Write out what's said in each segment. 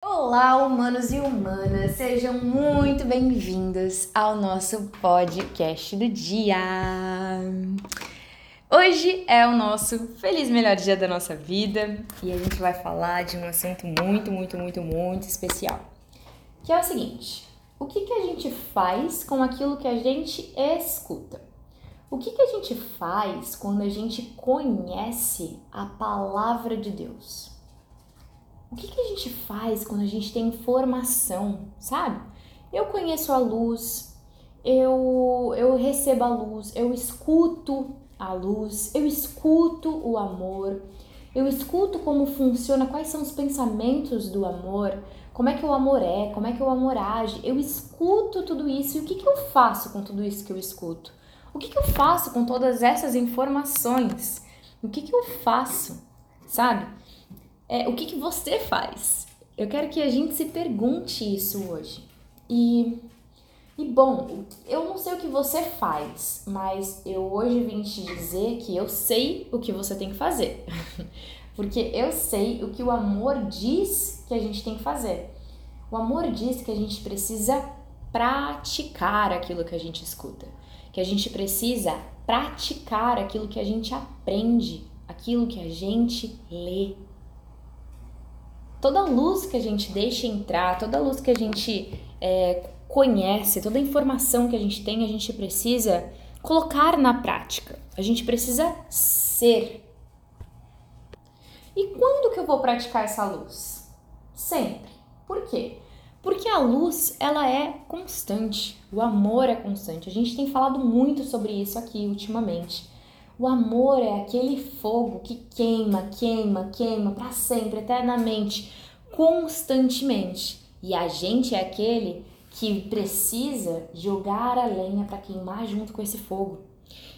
Olá, humanos e humanas, sejam muito bem-vindos ao nosso podcast do dia. Hoje é o nosso feliz melhor dia da nossa vida e a gente vai falar de um assunto muito, muito, muito, muito especial, que é o seguinte: o que, que a gente faz com aquilo que a gente escuta? O que, que a gente faz quando a gente conhece a palavra de Deus? O que, que a gente faz quando a gente tem informação, sabe? Eu conheço a luz, eu, eu recebo a luz, eu escuto a luz, eu escuto o amor, eu escuto como funciona, quais são os pensamentos do amor, como é que o amor é, como é que o amor age. Eu escuto tudo isso e o que, que eu faço com tudo isso que eu escuto? O que, que eu faço com todas essas informações? O que, que eu faço? Sabe? É, o que, que você faz? Eu quero que a gente se pergunte isso hoje. E, e bom, eu não sei o que você faz, mas eu hoje vim te dizer que eu sei o que você tem que fazer. Porque eu sei o que o amor diz que a gente tem que fazer. O amor diz que a gente precisa praticar aquilo que a gente escuta que a gente precisa praticar aquilo que a gente aprende, aquilo que a gente lê. Toda luz que a gente deixa entrar, toda luz que a gente é, conhece, toda informação que a gente tem, a gente precisa colocar na prática. A gente precisa ser. E quando que eu vou praticar essa luz? Sempre. Por quê? Porque a luz, ela é constante, o amor é constante. A gente tem falado muito sobre isso aqui ultimamente. O amor é aquele fogo que queima, queima, queima para sempre, eternamente, constantemente. E a gente é aquele que precisa jogar a lenha para queimar junto com esse fogo.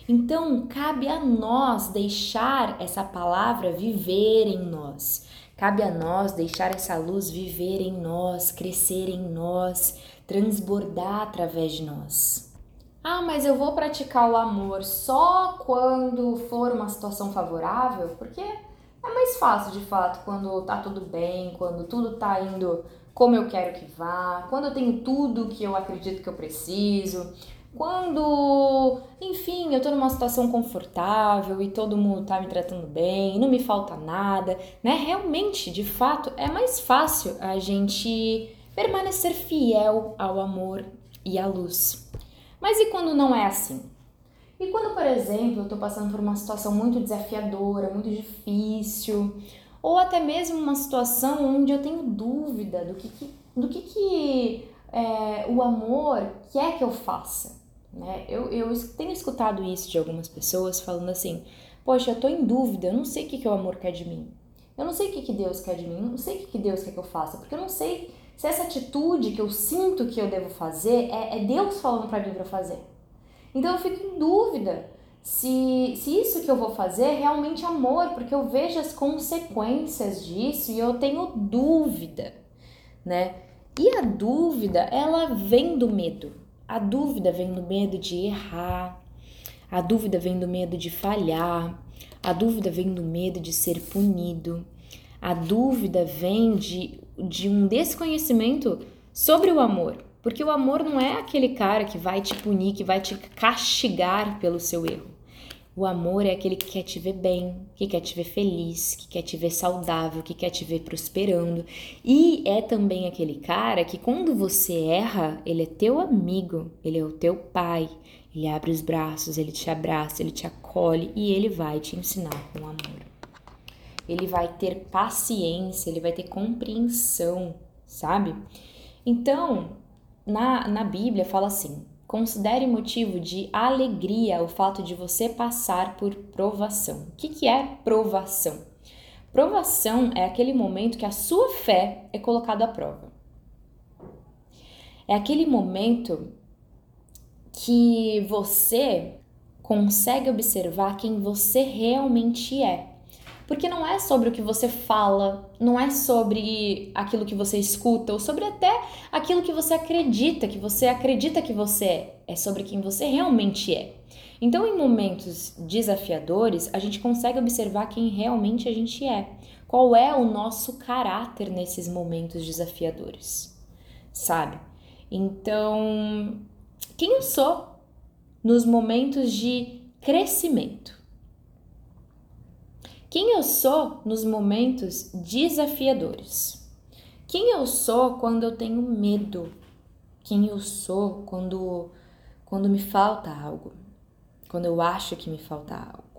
Então, cabe a nós deixar essa palavra viver em nós. Cabe a nós deixar essa luz viver em nós, crescer em nós, transbordar através de nós. Ah, mas eu vou praticar o amor só quando for uma situação favorável? Porque é mais fácil de fato quando tá tudo bem, quando tudo tá indo como eu quero que vá, quando eu tenho tudo que eu acredito que eu preciso, quando, enfim, eu tô numa situação confortável e todo mundo tá me tratando bem, não me falta nada, né? Realmente, de fato, é mais fácil a gente permanecer fiel ao amor e à luz. Mas e quando não é assim? E quando, por exemplo, eu tô passando por uma situação muito desafiadora, muito difícil, ou até mesmo uma situação onde eu tenho dúvida do que, que do que, que é, o amor quer que eu faça? Né? Eu, eu tenho escutado isso de algumas pessoas falando assim: Poxa, eu tô em dúvida, eu não sei o que, que o amor quer de mim. Eu não sei o que, que Deus quer de mim, eu não sei o que, que Deus quer que eu faça, porque eu não sei se essa atitude que eu sinto que eu devo fazer é, é Deus falando para mim para fazer. Então eu fico em dúvida se, se isso que eu vou fazer é realmente amor, porque eu vejo as consequências disso e eu tenho dúvida, né? E a dúvida, ela vem do medo. A dúvida vem do medo de errar, a dúvida vem do medo de falhar, a dúvida vem do medo de ser punido, a dúvida vem de, de um desconhecimento sobre o amor. Porque o amor não é aquele cara que vai te punir, que vai te castigar pelo seu erro. O amor é aquele que quer te ver bem, que quer te ver feliz, que quer te ver saudável, que quer te ver prosperando. E é também aquele cara que quando você erra, ele é teu amigo, ele é o teu pai. Ele abre os braços, ele te abraça, ele te acolhe e ele vai te ensinar com amor. Ele vai ter paciência, ele vai ter compreensão, sabe? Então, na, na Bíblia fala assim: Considere motivo de alegria o fato de você passar por provação. O que, que é provação? Provação é aquele momento que a sua fé é colocada à prova. É aquele momento que você consegue observar quem você realmente é. Porque não é sobre o que você fala, não é sobre aquilo que você escuta, ou sobre até aquilo que você acredita, que você acredita que você é. É sobre quem você realmente é. Então, em momentos desafiadores, a gente consegue observar quem realmente a gente é. qual é o nosso caráter nesses momentos desafiadores, sabe? Então, quem eu sou nos momentos de crescimento? Quem eu sou nos momentos desafiadores? Quem eu sou quando eu tenho medo? Quem eu sou quando quando me falta algo? Quando eu acho que me falta algo?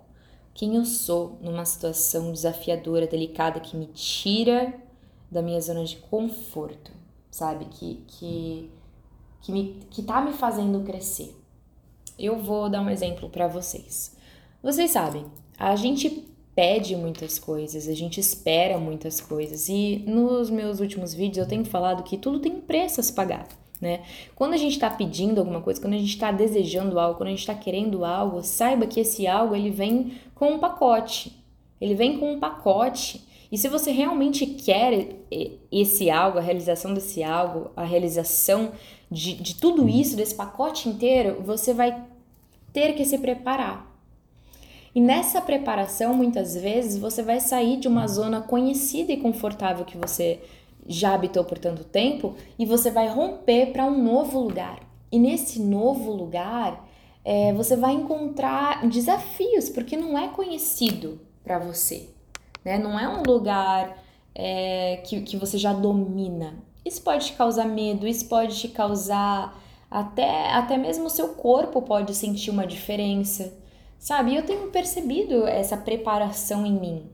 quem eu sou numa situação desafiadora, delicada, que me tira da minha zona de conforto, sabe? Que, que, que, me, que tá me fazendo crescer. Eu vou dar um exemplo para vocês. Vocês sabem, a gente pede muitas coisas, a gente espera muitas coisas e nos meus últimos vídeos eu tenho falado que tudo tem preço a se pagar né? Quando a gente está pedindo alguma coisa, quando a gente está desejando algo, quando a gente está querendo algo, saiba que esse algo ele vem com um pacote. Ele vem com um pacote. E se você realmente quer esse algo, a realização desse algo, a realização de, de tudo isso, desse pacote inteiro, você vai ter que se preparar. E nessa preparação, muitas vezes, você vai sair de uma zona conhecida e confortável que você já habitou por tanto tempo e você vai romper para um novo lugar. E nesse novo lugar, é, você vai encontrar desafios, porque não é conhecido para você, né? Não é um lugar é, que, que você já domina. Isso pode te causar medo, isso pode te causar até, até mesmo o seu corpo pode sentir uma diferença, sabe? Eu tenho percebido essa preparação em mim,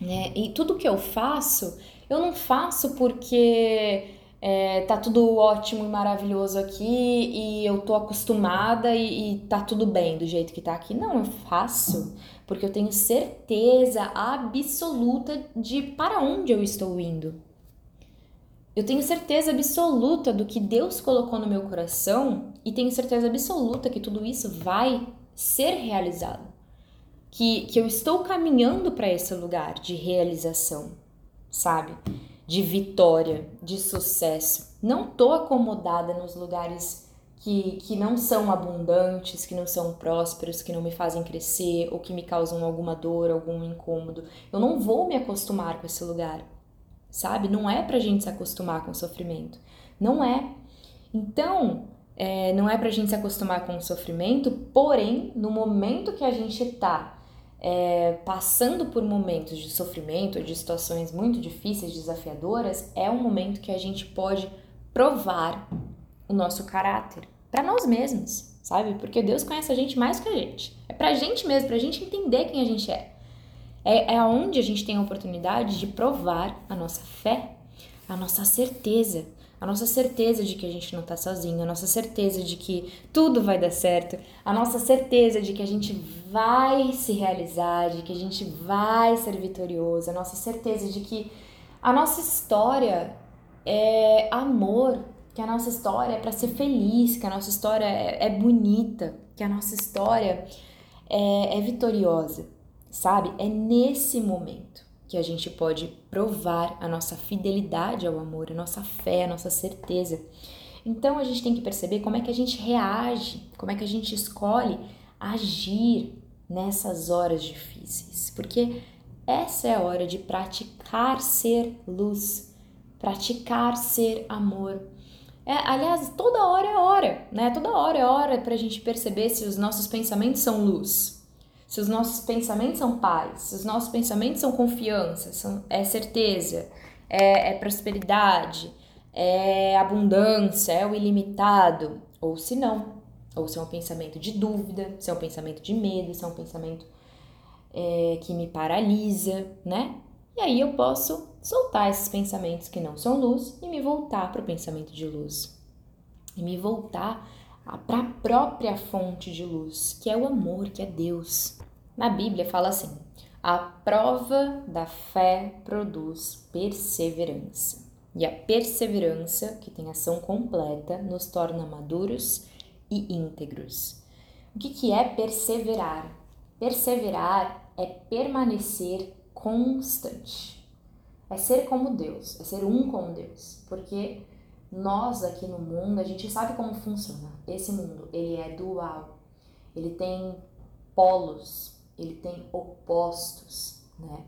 né? E tudo que eu faço eu não faço porque é, tá tudo ótimo e maravilhoso aqui e eu tô acostumada e, e tá tudo bem do jeito que tá aqui. Não, eu faço porque eu tenho certeza absoluta de para onde eu estou indo. Eu tenho certeza absoluta do que Deus colocou no meu coração e tenho certeza absoluta que tudo isso vai ser realizado. Que, que eu estou caminhando para esse lugar de realização sabe? De vitória, de sucesso. Não tô acomodada nos lugares que, que não são abundantes, que não são prósperos, que não me fazem crescer ou que me causam alguma dor, algum incômodo. Eu não vou me acostumar com esse lugar, sabe? Não é pra gente se acostumar com o sofrimento. Não é. Então, é, não é pra gente se acostumar com o sofrimento, porém, no momento que a gente tá é, passando por momentos de sofrimento, de situações muito difíceis, desafiadoras, é um momento que a gente pode provar o nosso caráter para nós mesmos, sabe? Porque Deus conhece a gente mais que a gente. É pra gente mesmo, pra gente entender quem a gente é. É, é onde a gente tem a oportunidade de provar a nossa fé, a nossa certeza, a nossa certeza de que a gente não tá sozinho, a nossa certeza de que tudo vai dar certo, a nossa certeza de que a gente vai se realizar, de que a gente vai ser vitorioso, a nossa certeza de que a nossa história é amor, que a nossa história é para ser feliz, que a nossa história é, é bonita, que a nossa história é, é vitoriosa, sabe? É nesse momento que a gente pode provar a nossa fidelidade ao amor, a nossa fé, a nossa certeza. Então a gente tem que perceber como é que a gente reage, como é que a gente escolhe agir nessas horas difíceis, porque essa é a hora de praticar ser luz, praticar ser amor. É, aliás, toda hora é hora, né? Toda hora é hora para a gente perceber se os nossos pensamentos são luz, se os nossos pensamentos são paz, se os nossos pensamentos são confiança, são, é certeza, é, é prosperidade, é abundância, é o ilimitado, ou se não, ou se é um pensamento de dúvida, se é um pensamento de medo, se é um pensamento é, que me paralisa, né? E aí eu posso soltar esses pensamentos que não são luz e me voltar para o pensamento de luz. E me voltar para a própria fonte de luz, que é o amor, que é Deus. Na Bíblia fala assim: a prova da fé produz perseverança. E a perseverança, que tem ação completa, nos torna maduros e íntegros. O que, que é perseverar? Perseverar é permanecer constante. É ser como Deus, é ser um com Deus. Porque nós aqui no mundo, a gente sabe como funciona. Esse mundo, ele é dual. Ele tem polos, ele tem opostos, né?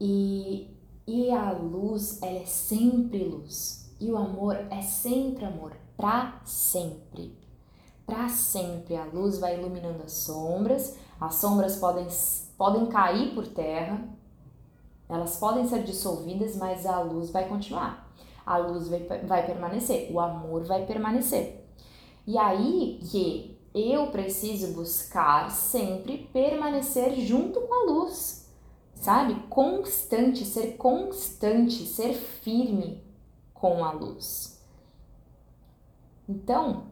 E, e a luz, ela é sempre luz. E o amor é sempre amor, para sempre. Para sempre a luz vai iluminando as sombras, as sombras podem, podem cair por terra, elas podem ser dissolvidas, mas a luz vai continuar. A luz vai, vai permanecer, o amor vai permanecer. E aí que eu preciso buscar sempre permanecer junto com a luz, sabe? Constante, ser constante, ser firme com a luz. Então,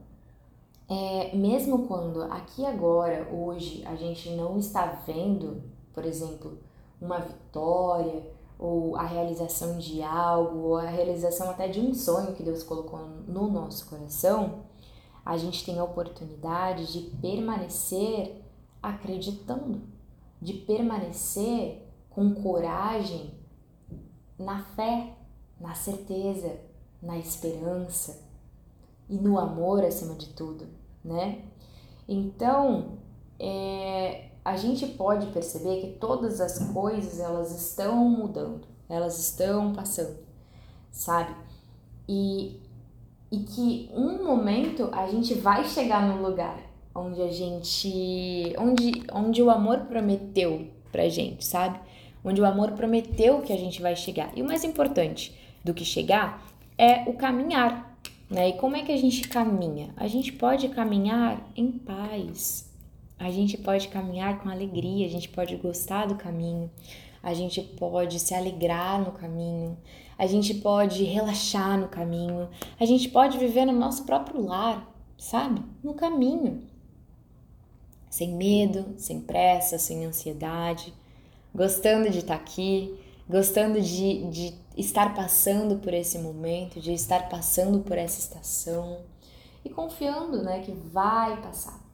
é, mesmo quando aqui agora, hoje, a gente não está vendo, por exemplo, uma vitória, ou a realização de algo, ou a realização até de um sonho que Deus colocou no nosso coração, a gente tem a oportunidade de permanecer acreditando, de permanecer com coragem na fé, na certeza, na esperança e no amor acima de tudo, né? Então, é, a gente pode perceber que todas as coisas elas estão mudando, elas estão passando, sabe? E, e que um momento a gente vai chegar no lugar onde a gente, onde, onde o amor prometeu pra gente, sabe? Onde o amor prometeu que a gente vai chegar. E o mais importante do que chegar é o caminhar, né? E como é que a gente caminha? A gente pode caminhar em paz, a gente pode caminhar com alegria, a gente pode gostar do caminho, a gente pode se alegrar no caminho, a gente pode relaxar no caminho, a gente pode viver no nosso próprio lar, sabe? No caminho. Sem medo, sem pressa, sem ansiedade, gostando de estar aqui, gostando de, de estar passando por esse momento, de estar passando por essa estação e confiando né, que vai passar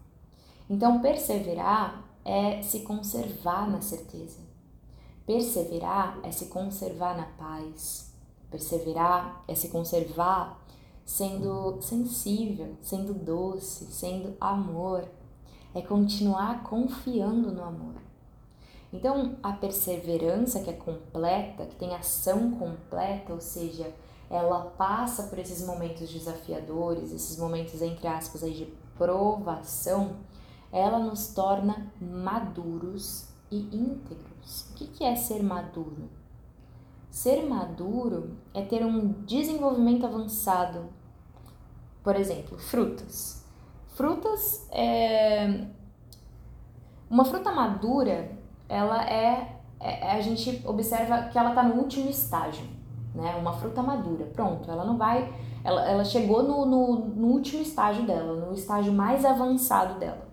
então, perseverar é se conservar na certeza. Perseverar é se conservar na paz. Perseverar é se conservar sendo sensível, sendo doce, sendo amor. É continuar confiando no amor. Então, a perseverança que é completa, que tem ação completa, ou seja, ela passa por esses momentos desafiadores, esses momentos entre aspas aí de provação, ela nos torna maduros e íntegros. O que é ser maduro? Ser maduro é ter um desenvolvimento avançado. Por exemplo, frutas. Frutas é. Uma fruta madura, ela é, é. A gente observa que ela está no último estágio, né? Uma fruta madura. Pronto, ela não vai. Ela, ela chegou no, no, no último estágio dela, no estágio mais avançado dela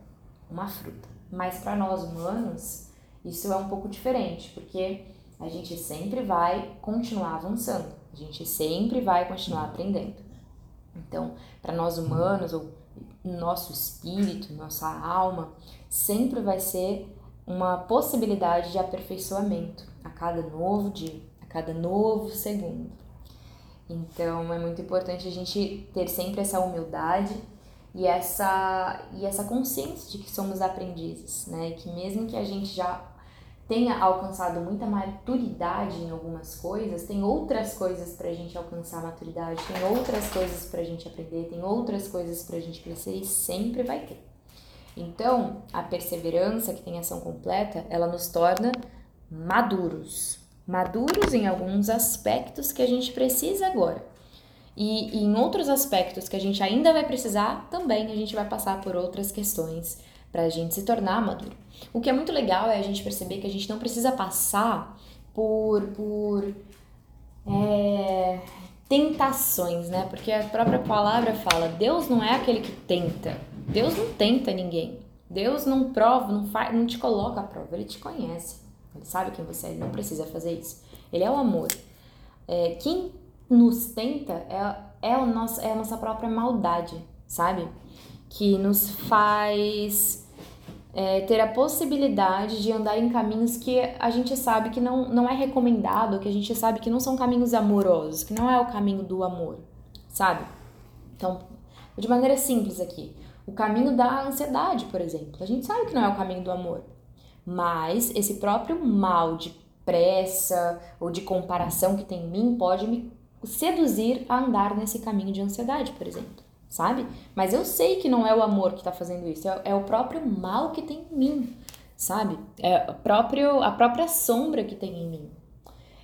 uma fruta. Mas para nós humanos, isso é um pouco diferente, porque a gente sempre vai continuar avançando, a gente sempre vai continuar aprendendo. Então, para nós humanos, ou nosso espírito, nossa alma, sempre vai ser uma possibilidade de aperfeiçoamento a cada novo dia, a cada novo segundo. Então, é muito importante a gente ter sempre essa humildade e essa, e essa consciência de que somos aprendizes, né? E que mesmo que a gente já tenha alcançado muita maturidade em algumas coisas, tem outras coisas para a gente alcançar maturidade, tem outras coisas para a gente aprender, tem outras coisas para a gente crescer e sempre vai ter. Então, a perseverança, que tem ação completa, ela nos torna maduros. Maduros em alguns aspectos que a gente precisa agora. E, e em outros aspectos que a gente ainda vai precisar, também a gente vai passar por outras questões para a gente se tornar maduro. O que é muito legal é a gente perceber que a gente não precisa passar por, por é, tentações, né? Porque a própria palavra fala: Deus não é aquele que tenta. Deus não tenta ninguém. Deus não prova, não, faz, não te coloca à prova. Ele te conhece. Ele sabe quem você é. Ele não precisa fazer isso. Ele é o amor. É, quem nos tenta é, é, o nosso, é a nossa própria maldade, sabe? Que nos faz é, ter a possibilidade de andar em caminhos que a gente sabe que não, não é recomendado, que a gente sabe que não são caminhos amorosos, que não é o caminho do amor, sabe? Então, de maneira simples aqui, o caminho da ansiedade, por exemplo, a gente sabe que não é o caminho do amor, mas esse próprio mal de pressa ou de comparação que tem em mim pode me seduzir a andar nesse caminho de ansiedade, por exemplo, sabe? Mas eu sei que não é o amor que está fazendo isso, é, é, o próprio mal que tem em mim, sabe? É o próprio, a própria sombra que tem em mim.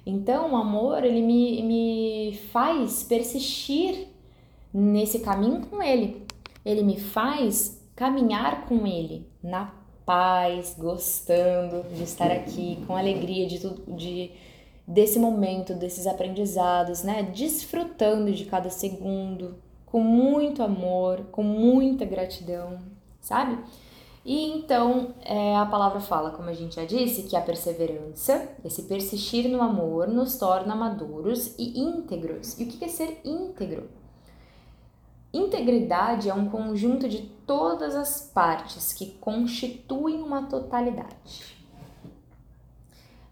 Então, o amor, ele me, me faz persistir nesse caminho com ele. Ele me faz caminhar com ele na paz, gostando de estar aqui, com alegria de tudo, de desse momento, desses aprendizados, né? Desfrutando de cada segundo, com muito amor, com muita gratidão, sabe? E então é, a palavra fala, como a gente já disse, que a perseverança, esse persistir no amor, nos torna maduros e íntegros. E o que é ser íntegro? Integridade é um conjunto de todas as partes que constituem uma totalidade.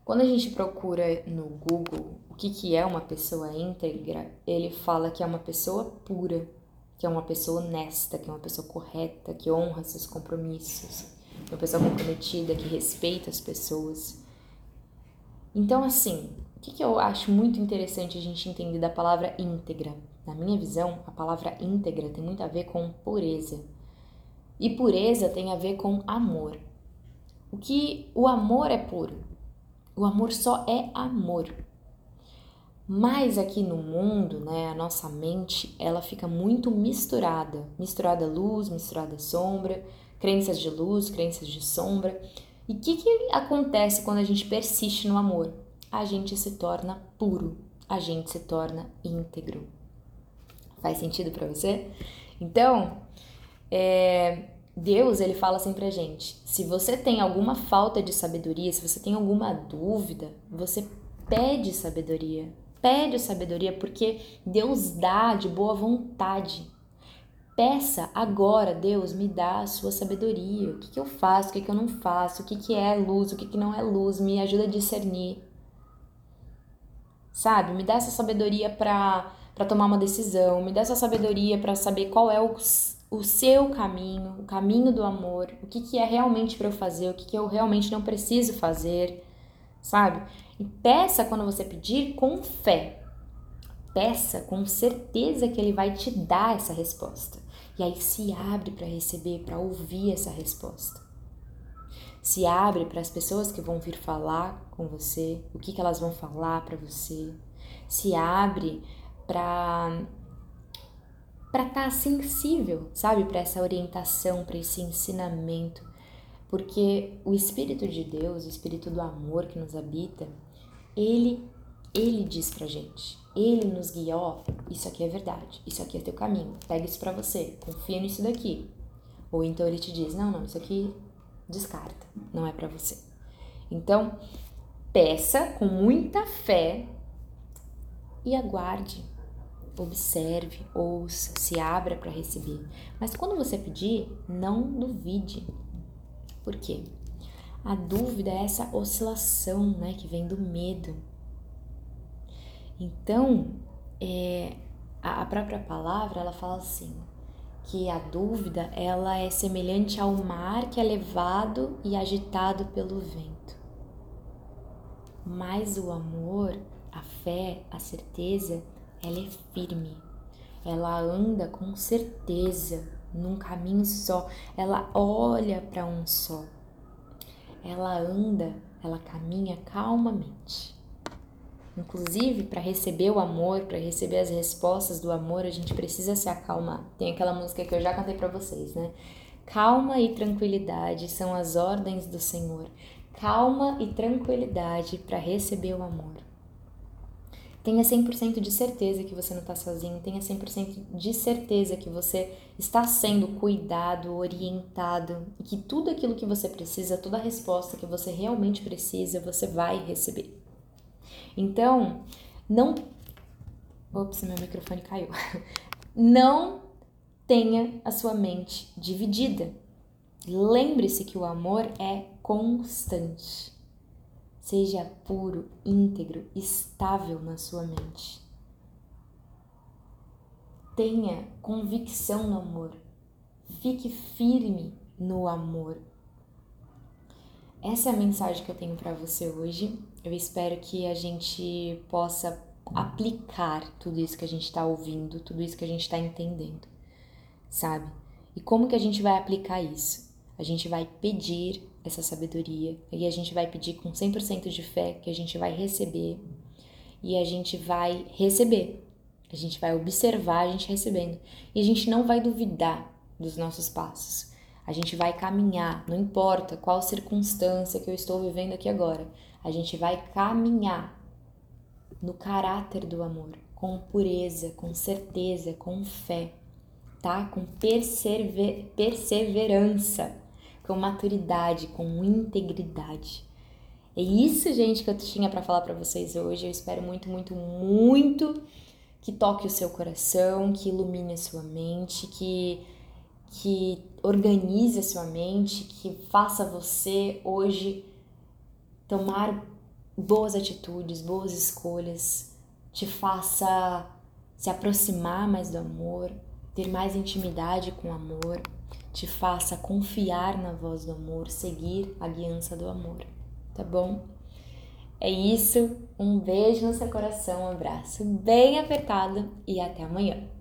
Quando a gente procura no Google o que, que é uma pessoa íntegra, ele fala que é uma pessoa pura, que é uma pessoa honesta, que é uma pessoa correta, que honra seus compromissos, uma pessoa comprometida, que respeita as pessoas. Então, assim, o que, que eu acho muito interessante a gente entender da palavra íntegra? Na minha visão, a palavra íntegra tem muito a ver com pureza. E pureza tem a ver com amor. O que o amor é puro? O amor só é amor. Mas aqui no mundo, né, a nossa mente, ela fica muito misturada, misturada luz, misturada sombra, crenças de luz, crenças de sombra. E o que, que acontece quando a gente persiste no amor? A gente se torna puro, a gente se torna íntegro. Faz sentido para você? Então, é, Deus, ele fala assim pra gente: se você tem alguma falta de sabedoria, se você tem alguma dúvida, você pede sabedoria. Pede sabedoria porque Deus dá de boa vontade. Peça agora, Deus, me dá a sua sabedoria. O que, que eu faço, o que, que eu não faço, o que, que é luz, o que, que não é luz, me ajuda a discernir. Sabe? Me dá essa sabedoria para tomar uma decisão, me dá essa sabedoria para saber qual é o o seu caminho, o caminho do amor, o que, que é realmente para eu fazer, o que, que eu realmente não preciso fazer, sabe? E peça quando você pedir com fé. Peça com certeza que ele vai te dar essa resposta. E aí se abre para receber, para ouvir essa resposta. Se abre para as pessoas que vão vir falar com você, o que, que elas vão falar para você. Se abre para para estar tá sensível, sabe, para essa orientação, para esse ensinamento, porque o Espírito de Deus, o Espírito do amor que nos habita, ele ele diz pra gente, ele nos guia, ó, isso aqui é verdade, isso aqui é teu caminho, pega isso para você, confia nisso daqui. Ou então ele te diz, não, não, isso aqui descarta, não é para você. Então, peça com muita fé e aguarde observe, ouça, se abra para receber. Mas quando você pedir, não duvide. Por quê? A dúvida é essa oscilação, né, que vem do medo. Então, é, a própria palavra ela fala assim que a dúvida ela é semelhante ao mar que é levado e agitado pelo vento. Mas o amor, a fé, a certeza ela é firme, ela anda com certeza num caminho só, ela olha para um só, ela anda, ela caminha calmamente. Inclusive, para receber o amor, para receber as respostas do amor, a gente precisa se acalmar. Tem aquela música que eu já cantei para vocês, né? Calma e tranquilidade são as ordens do Senhor. Calma e tranquilidade para receber o amor. Tenha 100% de certeza que você não está sozinho, tenha 100% de certeza que você está sendo cuidado, orientado e que tudo aquilo que você precisa, toda a resposta que você realmente precisa, você vai receber. Então, não. Ops, meu microfone caiu. Não tenha a sua mente dividida. Lembre-se que o amor é constante. Seja puro, íntegro, estável na sua mente. Tenha convicção no amor. Fique firme no amor. Essa é a mensagem que eu tenho para você hoje. Eu espero que a gente possa aplicar tudo isso que a gente está ouvindo, tudo isso que a gente está entendendo, sabe? E como que a gente vai aplicar isso? A gente vai pedir essa sabedoria e a gente vai pedir com 100% de fé que a gente vai receber e a gente vai receber. A gente vai observar a gente recebendo e a gente não vai duvidar dos nossos passos. A gente vai caminhar, não importa qual circunstância que eu estou vivendo aqui agora. A gente vai caminhar no caráter do amor, com pureza, com certeza, com fé, tá? Com persever perseverança, com maturidade, com integridade. É isso, gente, que eu tinha para falar para vocês hoje. Eu espero muito, muito, muito que toque o seu coração, que ilumine a sua mente, que que organize a sua mente, que faça você hoje tomar boas atitudes, boas escolhas, te faça se aproximar mais do amor, ter mais intimidade com o amor, te faça confiar na voz do amor, seguir a guiança do amor, tá bom? É isso, um beijo no seu coração, um abraço bem apertado e até amanhã.